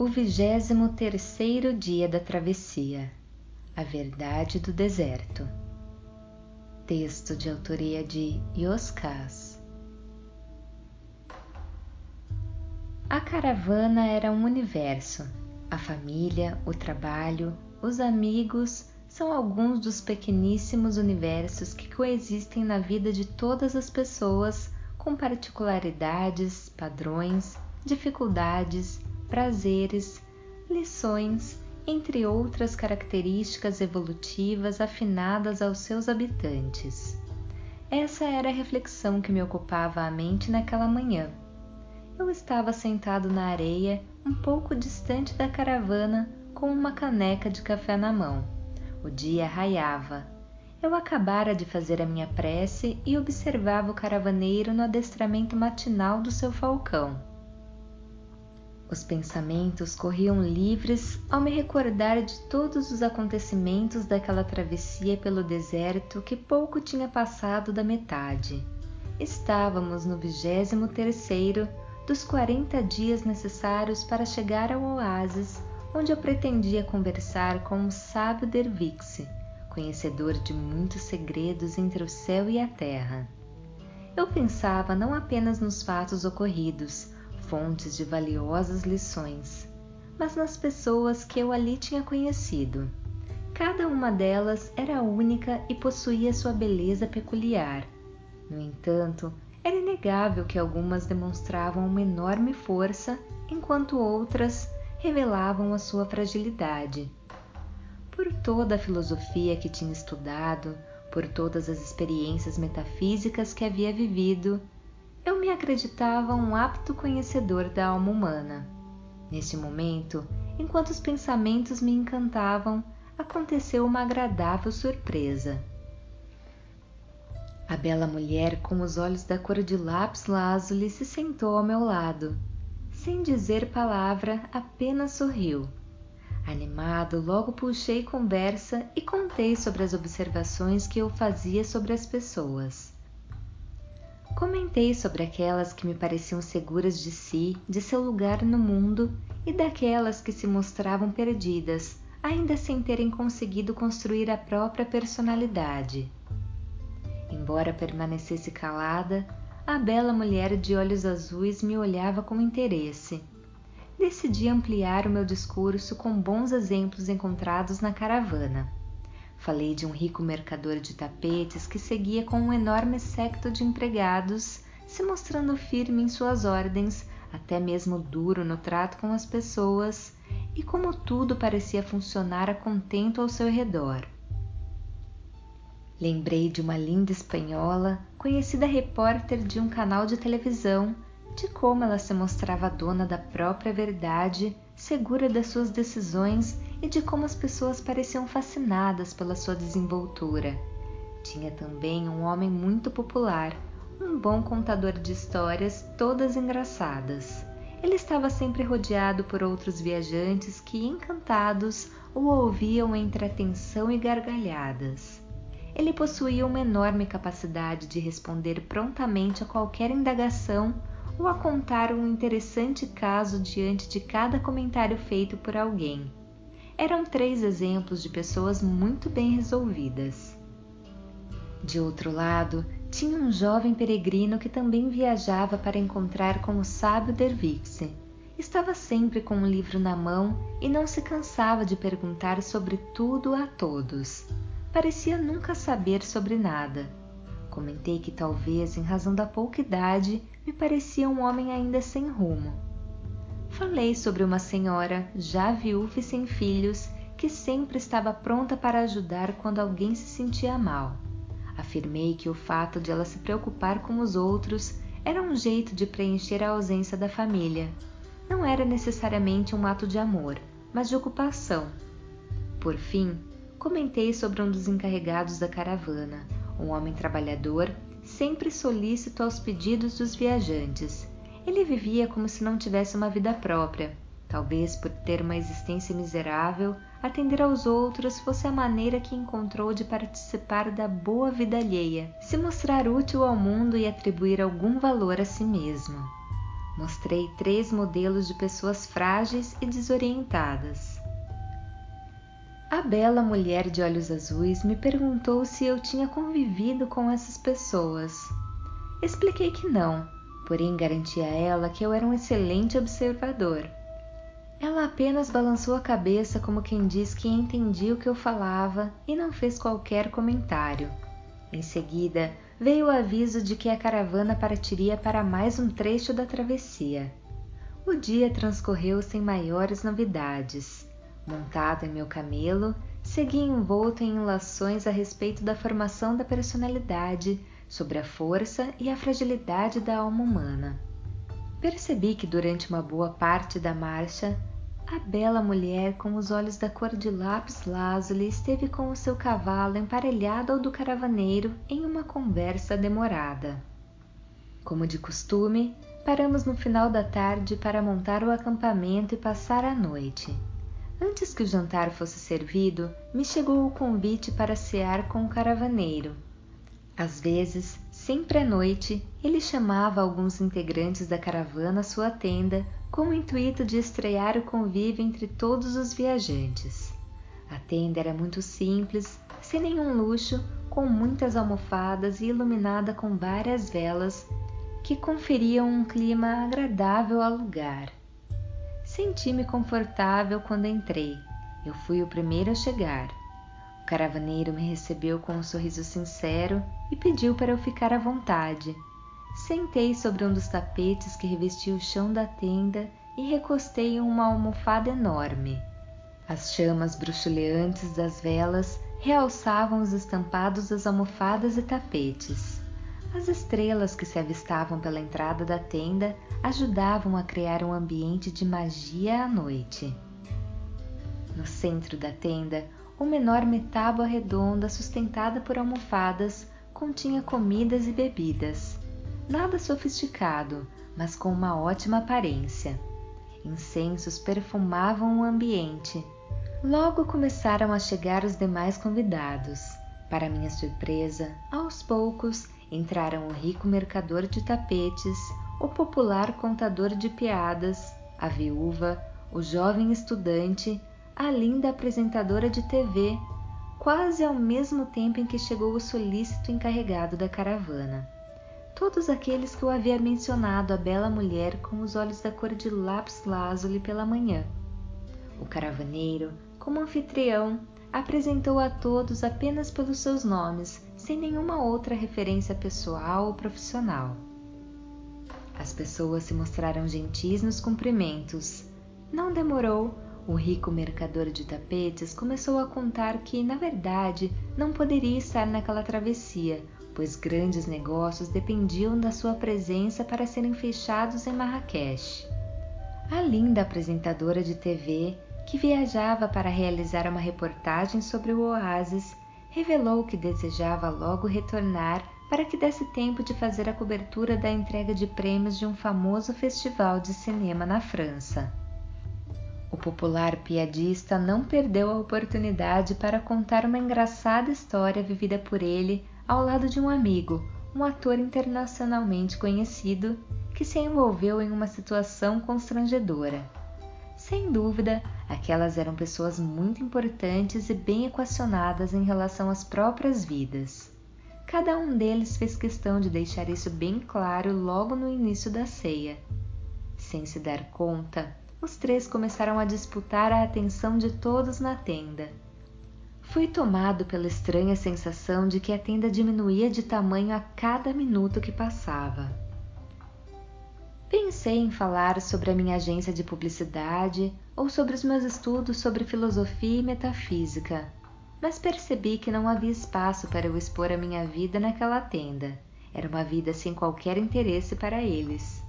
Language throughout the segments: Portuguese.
O vigésimo terceiro dia da travessia A Verdade do Deserto Texto de autoria de Yoskas A caravana era um universo. A família, o trabalho, os amigos são alguns dos pequeníssimos universos que coexistem na vida de todas as pessoas com particularidades, padrões, dificuldades prazeres, lições, entre outras características evolutivas afinadas aos seus habitantes. Essa era a reflexão que me ocupava a mente naquela manhã. Eu estava sentado na areia, um pouco distante da caravana, com uma caneca de café na mão. O dia raiava. Eu acabara de fazer a minha prece e observava o caravaneiro no adestramento matinal do seu falcão. Os pensamentos corriam livres ao me recordar de todos os acontecimentos daquela travessia pelo deserto que pouco tinha passado da metade. Estávamos no vigésimo terceiro dos quarenta dias necessários para chegar ao oásis, onde eu pretendia conversar com o sábio Dervixe, conhecedor de muitos segredos entre o céu e a terra. Eu pensava não apenas nos fatos ocorridos, fontes de valiosas lições, mas nas pessoas que eu ali tinha conhecido. Cada uma delas era única e possuía sua beleza peculiar. No entanto, era inegável que algumas demonstravam uma enorme força, enquanto outras revelavam a sua fragilidade. Por toda a filosofia que tinha estudado, por todas as experiências metafísicas que havia vivido, eu me acreditava um apto conhecedor da alma humana. Neste momento, enquanto os pensamentos me encantavam, aconteceu uma agradável surpresa. A bela mulher com os olhos da cor de lápis lazuli se sentou ao meu lado. Sem dizer palavra, apenas sorriu. Animado, logo puxei conversa e contei sobre as observações que eu fazia sobre as pessoas. Comentei sobre aquelas que me pareciam seguras de si, de seu lugar no mundo, e daquelas que se mostravam perdidas, ainda sem terem conseguido construir a própria personalidade. Embora permanecesse calada, a bela mulher de olhos azuis me olhava com interesse. Decidi ampliar o meu discurso com bons exemplos encontrados na caravana. Falei de um rico mercador de tapetes que seguia com um enorme séquito de empregados, se mostrando firme em suas ordens, até mesmo duro no trato com as pessoas, e como tudo parecia funcionar a contento ao seu redor. Lembrei de uma linda espanhola, conhecida repórter de um canal de televisão, de como ela se mostrava dona da própria verdade, segura das suas decisões e de como as pessoas pareciam fascinadas pela sua desenvoltura. Tinha também um homem muito popular, um bom contador de histórias, todas engraçadas. Ele estava sempre rodeado por outros viajantes que, encantados, o ouviam entre atenção e gargalhadas. Ele possuía uma enorme capacidade de responder prontamente a qualquer indagação ou a contar um interessante caso diante de cada comentário feito por alguém eram três exemplos de pessoas muito bem resolvidas. De outro lado, tinha um jovem peregrino que também viajava para encontrar com o sábio Dervixe. Estava sempre com um livro na mão e não se cansava de perguntar sobre tudo a todos. Parecia nunca saber sobre nada. Comentei que talvez, em razão da pouca idade, me parecia um homem ainda sem rumo falei sobre uma senhora já viúva e sem filhos que sempre estava pronta para ajudar quando alguém se sentia mal. Afirmei que o fato de ela se preocupar com os outros era um jeito de preencher a ausência da família. Não era necessariamente um ato de amor, mas de ocupação. Por fim, comentei sobre um dos encarregados da caravana, um homem trabalhador, sempre solícito aos pedidos dos viajantes ele vivia como se não tivesse uma vida própria. Talvez por ter uma existência miserável, atender aos outros fosse a maneira que encontrou de participar da boa vida alheia, se mostrar útil ao mundo e atribuir algum valor a si mesmo. Mostrei três modelos de pessoas frágeis e desorientadas. A bela mulher de olhos azuis me perguntou se eu tinha convivido com essas pessoas. Expliquei que não, porém garanti a ela que eu era um excelente observador. Ela apenas balançou a cabeça como quem diz que entendia o que eu falava e não fez qualquer comentário. Em seguida, veio o aviso de que a caravana partiria para mais um trecho da travessia. O dia transcorreu sem maiores novidades. Montado em meu camelo, segui envolto em ilações a respeito da formação da personalidade, sobre a força e a fragilidade da alma humana. Percebi que durante uma boa parte da marcha a bela mulher com os olhos da cor de lápis lazuli esteve com o seu cavalo emparelhado ao do caravaneiro em uma conversa demorada. Como de costume, paramos no final da tarde para montar o acampamento e passar a noite. Antes que o jantar fosse servido, me chegou o convite para cear com o caravaneiro. Às vezes, sempre à noite, ele chamava alguns integrantes da caravana à sua tenda com o intuito de estrear o convívio entre todos os viajantes. A tenda era muito simples, sem nenhum luxo, com muitas almofadas e iluminada com várias velas que conferiam um clima agradável ao lugar. Senti-me confortável quando entrei. Eu fui o primeiro a chegar. O caravaneiro me recebeu com um sorriso sincero e pediu para eu ficar à vontade Sentei sobre um dos tapetes que revestia o chão da tenda e recostei em uma almofada enorme. As chamas bruxuleantes das velas realçavam os estampados das almofadas e tapetes. As estrelas que se avistavam pela entrada da tenda ajudavam a criar um ambiente de magia à noite. No centro da tenda, uma enorme tábua redonda sustentada por almofadas continha comidas e bebidas nada sofisticado, mas com uma ótima aparência. Incensos perfumavam o ambiente. Logo começaram a chegar os demais convidados. Para minha surpresa, aos poucos entraram o rico mercador de tapetes, o popular contador de piadas, a viúva, o jovem estudante, a linda apresentadora de TV, quase ao mesmo tempo em que chegou o solícito encarregado da caravana todos aqueles que eu havia mencionado a bela mulher com os olhos da cor de lápis lazuli pela manhã. O caravaneiro, como anfitrião, apresentou a todos apenas pelos seus nomes, sem nenhuma outra referência pessoal ou profissional. As pessoas se mostraram gentis nos cumprimentos. Não demorou, o rico mercador de tapetes começou a contar que, na verdade, não poderia estar naquela travessia, pois grandes negócios dependiam da sua presença para serem fechados em Marrakech. A linda apresentadora de TV, que viajava para realizar uma reportagem sobre o oásis, revelou que desejava logo retornar para que desse tempo de fazer a cobertura da entrega de prêmios de um famoso festival de cinema na França. O popular piadista não perdeu a oportunidade para contar uma engraçada história vivida por ele ao lado de um amigo, um ator internacionalmente conhecido, que se envolveu em uma situação constrangedora. Sem dúvida, aquelas eram pessoas muito importantes e bem equacionadas em relação às próprias vidas. Cada um deles fez questão de deixar isso bem claro logo no início da ceia. Sem se dar conta, os três começaram a disputar a atenção de todos na tenda Fui tomado pela estranha sensação de que a tenda diminuía de tamanho a cada minuto que passava. Pensei em falar sobre a minha agência de publicidade ou sobre os meus estudos sobre filosofia e metafísica, mas percebi que não havia espaço para eu expor a minha vida naquela tenda. Era uma vida sem qualquer interesse para eles.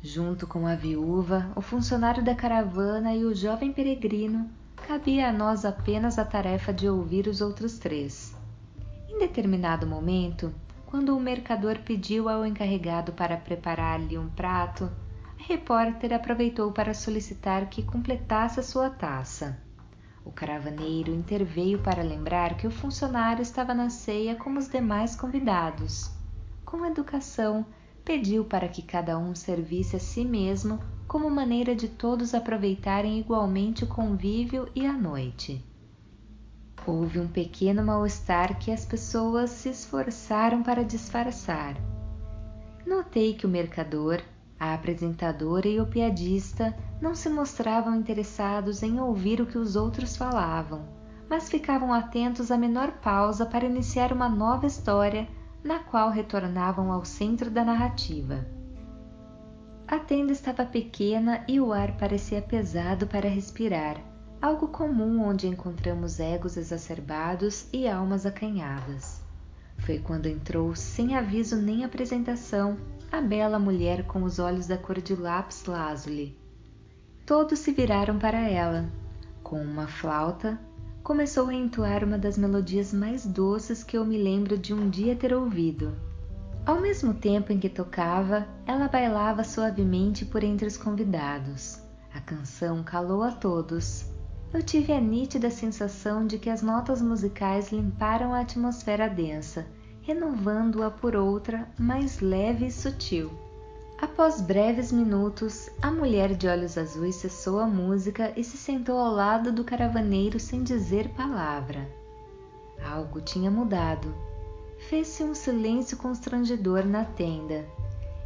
Junto com a viúva, o funcionário da caravana e o jovem peregrino, cabia a nós apenas a tarefa de ouvir os outros três. Em determinado momento, quando o mercador pediu ao encarregado para preparar-lhe um prato, a repórter aproveitou para solicitar que completasse a sua taça. O caravaneiro interveio para lembrar que o funcionário estava na ceia como os demais convidados. Com educação, pediu para que cada um servisse a si mesmo como maneira de todos aproveitarem igualmente o convívio e a noite. Houve um pequeno mal-estar que as pessoas se esforçaram para disfarçar. Notei que o mercador, a apresentadora e o piadista não se mostravam interessados em ouvir o que os outros falavam, mas ficavam atentos à menor pausa para iniciar uma nova história na qual retornavam ao centro da narrativa. A tenda estava pequena e o ar parecia pesado para respirar, algo comum onde encontramos egos exacerbados e almas acanhadas. Foi quando entrou, sem aviso nem apresentação, a bela mulher com os olhos da cor de lápis lazuli. Todos se viraram para ela. Com uma flauta, começou a entoar uma das melodias mais doces que eu me lembro de um dia ter ouvido. Ao mesmo tempo em que tocava, ela bailava suavemente por entre os convidados. A canção calou a todos. Eu tive a nítida sensação de que as notas musicais limparam a atmosfera densa, renovando-a por outra mais leve e sutil. Após breves minutos, a mulher de olhos azuis cessou a música e se sentou ao lado do caravaneiro sem dizer palavra. Algo tinha mudado fez-se um silêncio constrangedor na tenda.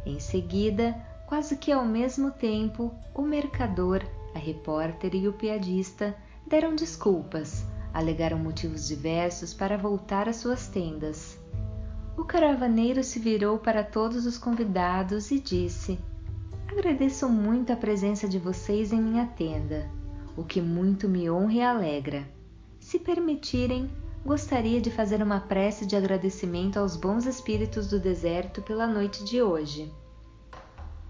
Em seguida, quase que ao mesmo tempo, o mercador, a repórter e o piadista deram desculpas, alegaram motivos diversos para voltar às suas tendas. O caravaneiro se virou para todos os convidados e disse: Agradeço muito a presença de vocês em minha tenda, o que muito me honra e alegra. Se permitirem, gostaria de fazer uma prece de agradecimento aos bons espíritos do deserto pela noite de hoje.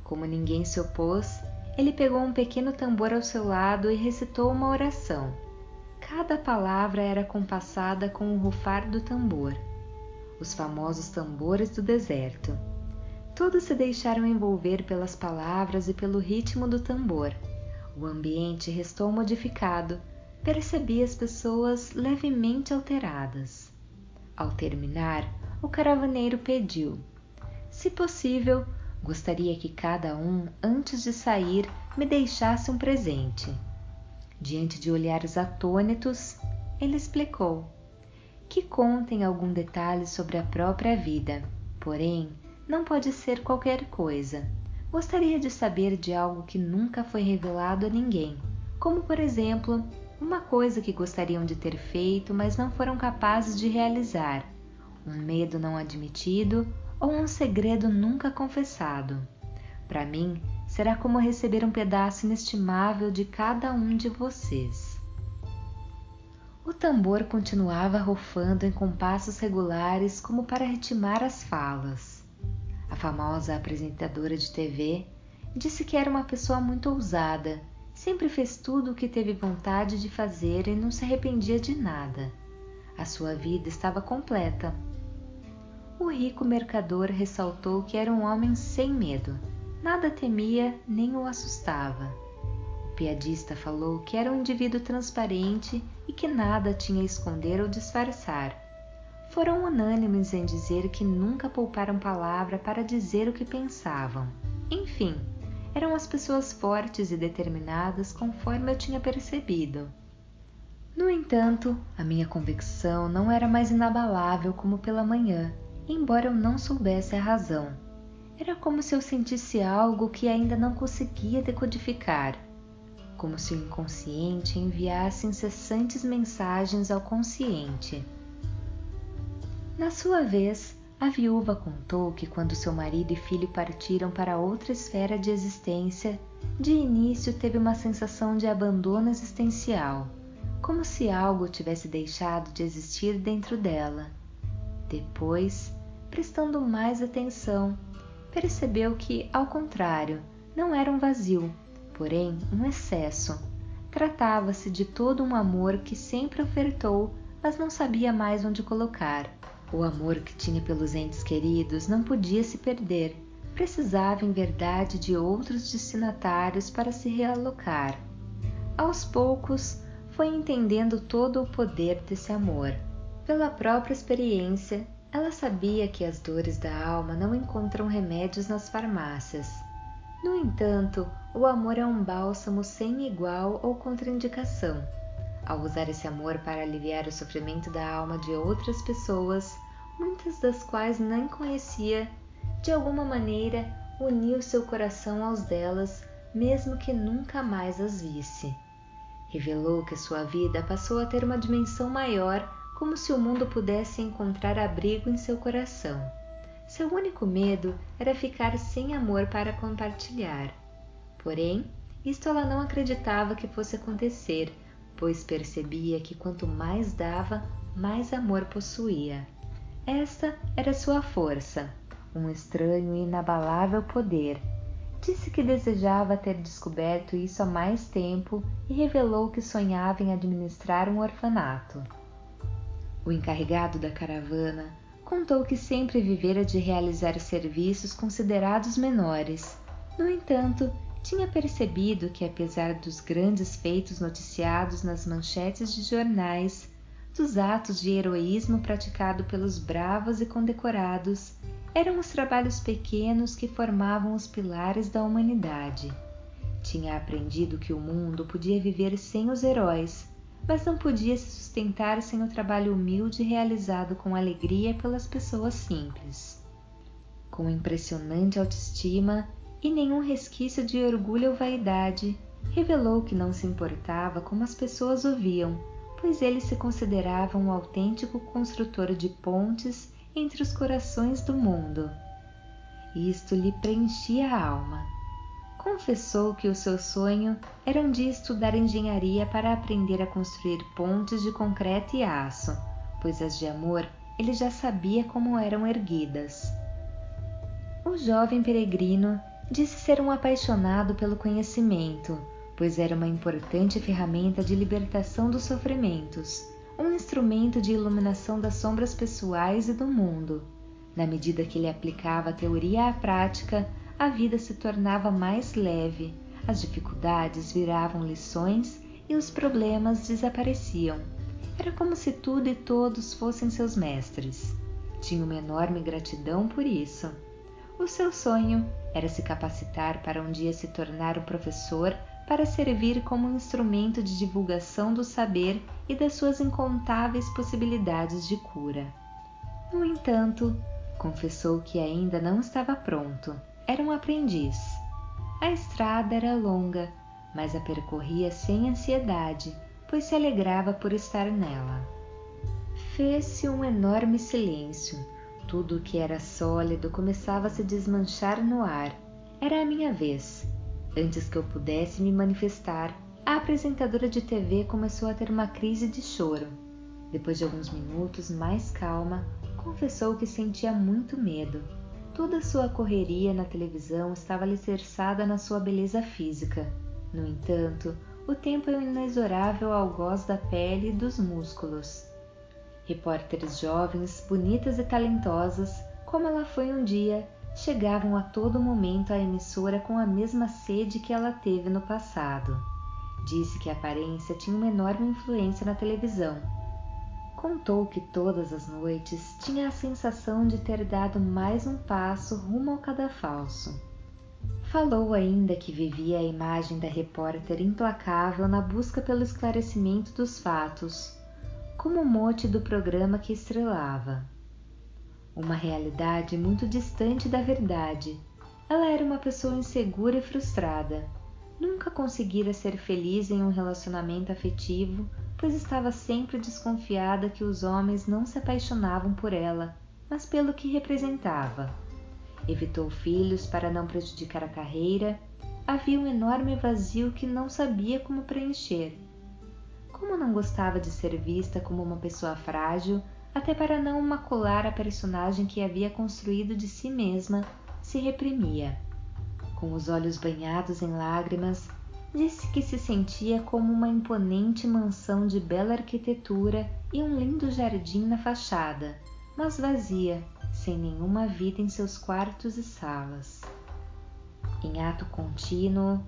Como ninguém se opôs, ele pegou um pequeno tambor ao seu lado e recitou uma oração. Cada palavra era compassada com o rufar do tambor. Os famosos tambores do deserto. Todos se deixaram envolver pelas palavras e pelo ritmo do tambor. O ambiente restou modificado percebi as pessoas levemente alteradas. Ao terminar, o caravaneiro pediu: Se possível, gostaria que cada um, antes de sair, me deixasse um presente. Diante de olhares atônitos, ele explicou: Que contem algum detalhe sobre a própria vida, porém, não pode ser qualquer coisa. Gostaria de saber de algo que nunca foi revelado a ninguém, como por exemplo uma coisa que gostariam de ter feito, mas não foram capazes de realizar, um medo não admitido ou um segredo nunca confessado. Para mim, será como receber um pedaço inestimável de cada um de vocês. O tambor continuava rufando em compassos regulares como para ritmar as falas. A famosa apresentadora de TV disse que era uma pessoa muito ousada Sempre fez tudo o que teve vontade de fazer e não se arrependia de nada. A sua vida estava completa. O rico mercador ressaltou que era um homem sem medo, nada temia nem o assustava. Piadista falou que era um indivíduo transparente e que nada tinha a esconder ou disfarçar. Foram unânimes em dizer que nunca pouparam palavra para dizer o que pensavam. Enfim, eram as pessoas fortes e determinadas conforme eu tinha percebido. No entanto, a minha convicção não era mais inabalável como pela manhã, embora eu não soubesse a razão. Era como se eu sentisse algo que ainda não conseguia decodificar, como se o inconsciente enviasse incessantes mensagens ao consciente. Na sua vez, a viúva contou que quando seu marido e filho partiram para outra esfera de existência, de início teve uma sensação de abandono existencial, como se algo tivesse deixado de existir dentro dela. Depois, prestando mais atenção, percebeu que, ao contrário, não era um vazio, porém um excesso. Tratava-se de todo um amor que sempre ofertou, mas não sabia mais onde colocar. O amor que tinha pelos entes queridos não podia se perder, precisava em verdade de outros destinatários para se realocar. Aos poucos, foi entendendo todo o poder desse amor. Pela própria experiência, Ela sabia que as dores da alma não encontram remédios nas farmácias. No entanto, o amor é um bálsamo sem igual ou contraindicação. Ao usar esse amor para aliviar o sofrimento da alma de outras pessoas, muitas das quais nem conhecia, de alguma maneira uniu seu coração aos delas, mesmo que nunca mais as visse. Revelou que sua vida passou a ter uma dimensão maior como se o mundo pudesse encontrar abrigo em seu coração. Seu único medo era ficar sem amor para compartilhar. Porém, isto ela não acreditava que fosse acontecer, pois percebia que quanto mais dava, mais amor possuía. Esta era sua força, um estranho e inabalável poder. Disse que desejava ter descoberto isso há mais tempo e revelou que sonhava em administrar um orfanato. O encarregado da caravana contou que sempre vivera de realizar serviços considerados menores. No entanto, tinha percebido que, apesar dos grandes feitos noticiados nas manchetes de jornais, dos atos de heroísmo praticado pelos bravos e condecorados, eram os trabalhos pequenos que formavam os pilares da humanidade. Tinha aprendido que o mundo podia viver sem os heróis, mas não podia se sustentar sem o trabalho humilde realizado com alegria pelas pessoas simples. Com impressionante autoestima e nenhum resquício de orgulho ou vaidade, revelou que não se importava como as pessoas o viam, pois ele se considerava um autêntico construtor de pontes entre os corações do mundo. Isto lhe preenchia a alma confessou que o seu sonho era um dia estudar engenharia para aprender a construir pontes de concreto e aço, pois as de amor ele já sabia como eram erguidas. O jovem peregrino disse ser um apaixonado pelo conhecimento, pois era uma importante ferramenta de libertação dos sofrimentos, um instrumento de iluminação das sombras pessoais e do mundo. Na medida que ele aplicava a teoria à prática, a vida se tornava mais leve, as dificuldades viravam lições e os problemas desapareciam. Era como se tudo e todos fossem seus mestres. Tinha uma enorme gratidão por isso. O seu sonho era se capacitar para um dia se tornar um professor para servir como um instrumento de divulgação do saber e das suas incontáveis possibilidades de cura. No entanto, confessou que ainda não estava pronto era um aprendiz. A estrada era longa, mas a percorria sem ansiedade, pois se alegrava por estar nela. Fez-se um enorme silêncio. Tudo o que era sólido começava a se desmanchar no ar. Era a minha vez. Antes que eu pudesse me manifestar, a apresentadora de TV começou a ter uma crise de choro. Depois de alguns minutos, mais calma, confessou que sentia muito medo Toda sua correria na televisão estava alicerçada na sua beleza física. No entanto, o tempo é inexorável ao gosto da pele e dos músculos. Repórteres jovens, bonitas e talentosas, como ela foi um dia, chegavam a todo momento à emissora com a mesma sede que ela teve no passado. Disse que a aparência tinha uma enorme influência na televisão Contou que todas as noites tinha a sensação de ter dado mais um passo rumo ao cadafalso. Falou ainda que vivia a imagem da repórter implacável na busca pelo esclarecimento dos fatos, como mote do programa que estrelava. Uma realidade muito distante da verdade. Ela era uma pessoa insegura e frustrada. Nunca conseguira ser feliz em um relacionamento afetivo pois estava sempre desconfiada que os homens não se apaixonavam por ela, mas pelo que representava. Evitou filhos para não prejudicar a carreira. Havia um enorme vazio que não sabia como preencher. Como não gostava de ser vista como uma pessoa frágil, até para não macular a personagem que havia construído de si mesma, se reprimia. Com os olhos banhados em lágrimas, disse que se sentia como uma imponente mansão de bela arquitetura e um lindo jardim na fachada, mas vazia, sem nenhuma vida em seus quartos e salas. Em ato contínuo,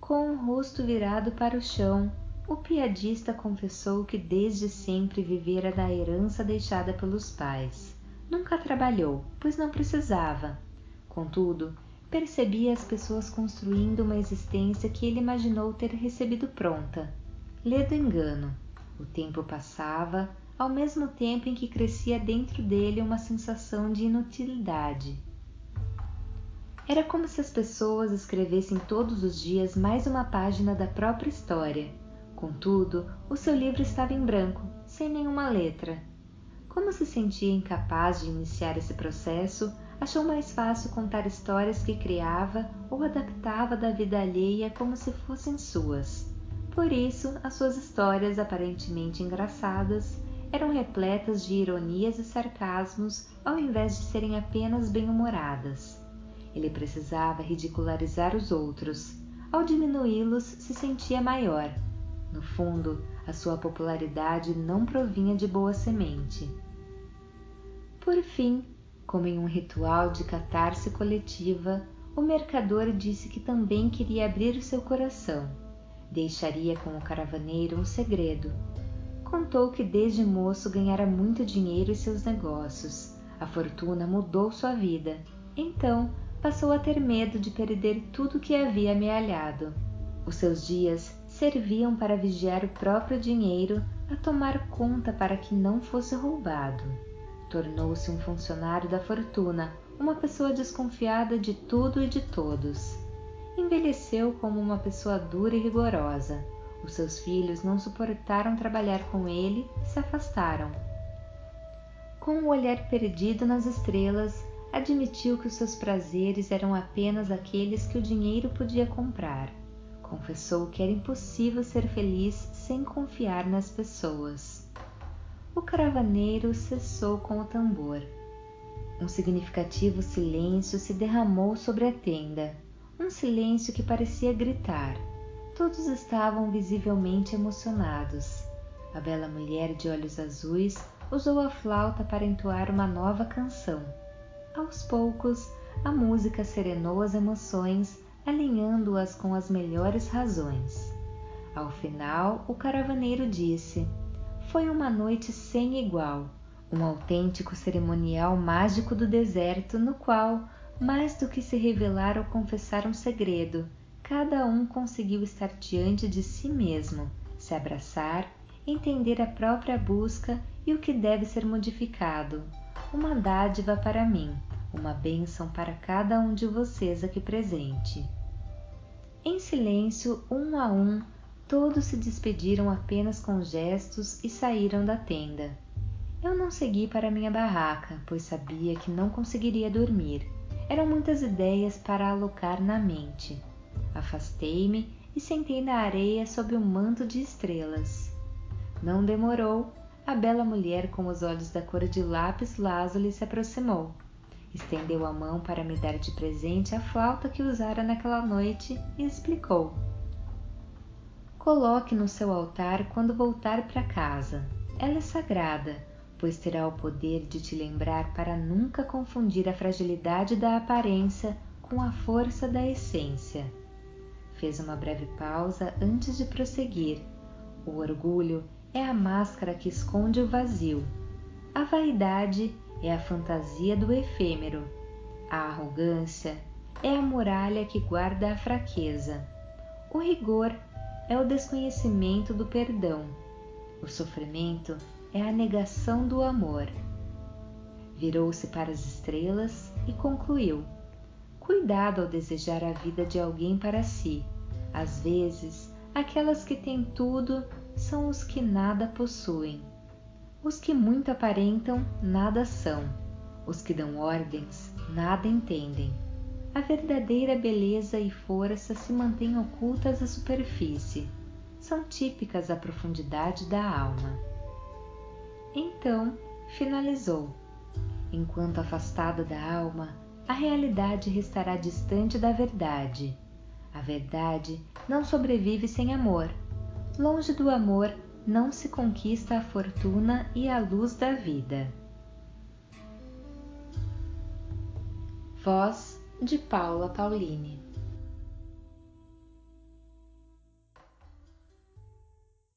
com o rosto virado para o chão, o piadista confessou que desde sempre vivera da herança deixada pelos pais, Nunca trabalhou, pois não precisava. Contudo, percebia as pessoas construindo uma existência que ele imaginou ter recebido pronta. Ledo engano. O tempo passava, ao mesmo tempo em que crescia dentro dele uma sensação de inutilidade. Era como se as pessoas escrevessem todos os dias mais uma página da própria história. Contudo, o seu livro estava em branco, sem nenhuma letra. Como se sentia incapaz de iniciar esse processo, achou mais fácil contar histórias que criava ou adaptava da vida alheia como se fossem suas. Por isso, as suas histórias, aparentemente engraçadas, eram repletas de ironias e sarcasmos ao invés de serem apenas bem-humoradas. Ele precisava ridicularizar os outros. Ao diminuí-los, se sentia maior. No fundo, a sua popularidade não provinha de boa semente. Por fim, como em um ritual de catarse coletiva, o mercador disse que também queria abrir o seu coração. Deixaria com o caravaneiro um segredo. Contou que desde moço ganhara muito dinheiro em seus negócios. A fortuna mudou sua vida. Então, passou a ter medo de perder tudo que havia amealhado. Os seus dias serviam para vigiar o próprio dinheiro, a tomar conta para que não fosse roubado. Tornou-se um funcionário da fortuna, uma pessoa desconfiada de tudo e de todos. Envelheceu como uma pessoa dura e rigorosa. Os seus filhos não suportaram trabalhar com ele e se afastaram. Com o olhar perdido nas estrelas, admitiu que os seus prazeres eram apenas aqueles que o dinheiro podia comprar. Confessou que era impossível ser feliz sem confiar nas pessoas. O caravaneiro cessou com o tambor. Um significativo silêncio se derramou sobre a tenda, um silêncio que parecia gritar. Todos estavam visivelmente emocionados. A bela mulher de olhos azuis usou a flauta para entoar uma nova canção. Aos poucos, a música serenou as emoções, alinhando-as com as melhores razões. Ao final, o caravaneiro disse: Foi uma noite sem igual, um autêntico cerimonial mágico do deserto, no qual, mais do que se revelar ou confessar um segredo, cada um conseguiu estar diante de si mesmo, se abraçar, entender a própria busca e o que deve ser modificado, uma dádiva para mim, uma bênção para cada um de vocês aqui presente. Em silêncio, um a um, todos se despediram apenas com gestos e saíram da tenda. Eu não segui para minha barraca, pois sabia que não conseguiria dormir. Eram muitas ideias para alocar na mente. Afastei-me e sentei na areia sob o um manto de estrelas. Não demorou a bela mulher com os olhos da cor de lápis lazuli se aproximou. Estendeu a mão para me dar de presente a flauta que usara naquela noite e explicou: Coloque no seu altar quando voltar para casa. Ela é sagrada, pois terá o poder de te lembrar para nunca confundir a fragilidade da aparência com a força da essência. Fez uma breve pausa antes de prosseguir. O orgulho é a máscara que esconde o vazio. A vaidade é a fantasia do efêmero. A arrogância é a muralha que guarda a fraqueza. O rigor é o desconhecimento do perdão. O sofrimento é a negação do amor. Virou-se para as estrelas e concluiu: Cuidado ao desejar a vida de alguém para si. Às vezes, aquelas que têm tudo são os que nada possuem. Os que muito aparentam, nada são. Os que dão ordens, nada entendem. A verdadeira beleza e força se mantêm ocultas à superfície. São típicas da profundidade da alma. Então, finalizou. Enquanto afastada da alma, a realidade restará distante da verdade. A verdade não sobrevive sem amor longe do amor não se conquista a fortuna e a luz da vida. Voz de Paula Pauline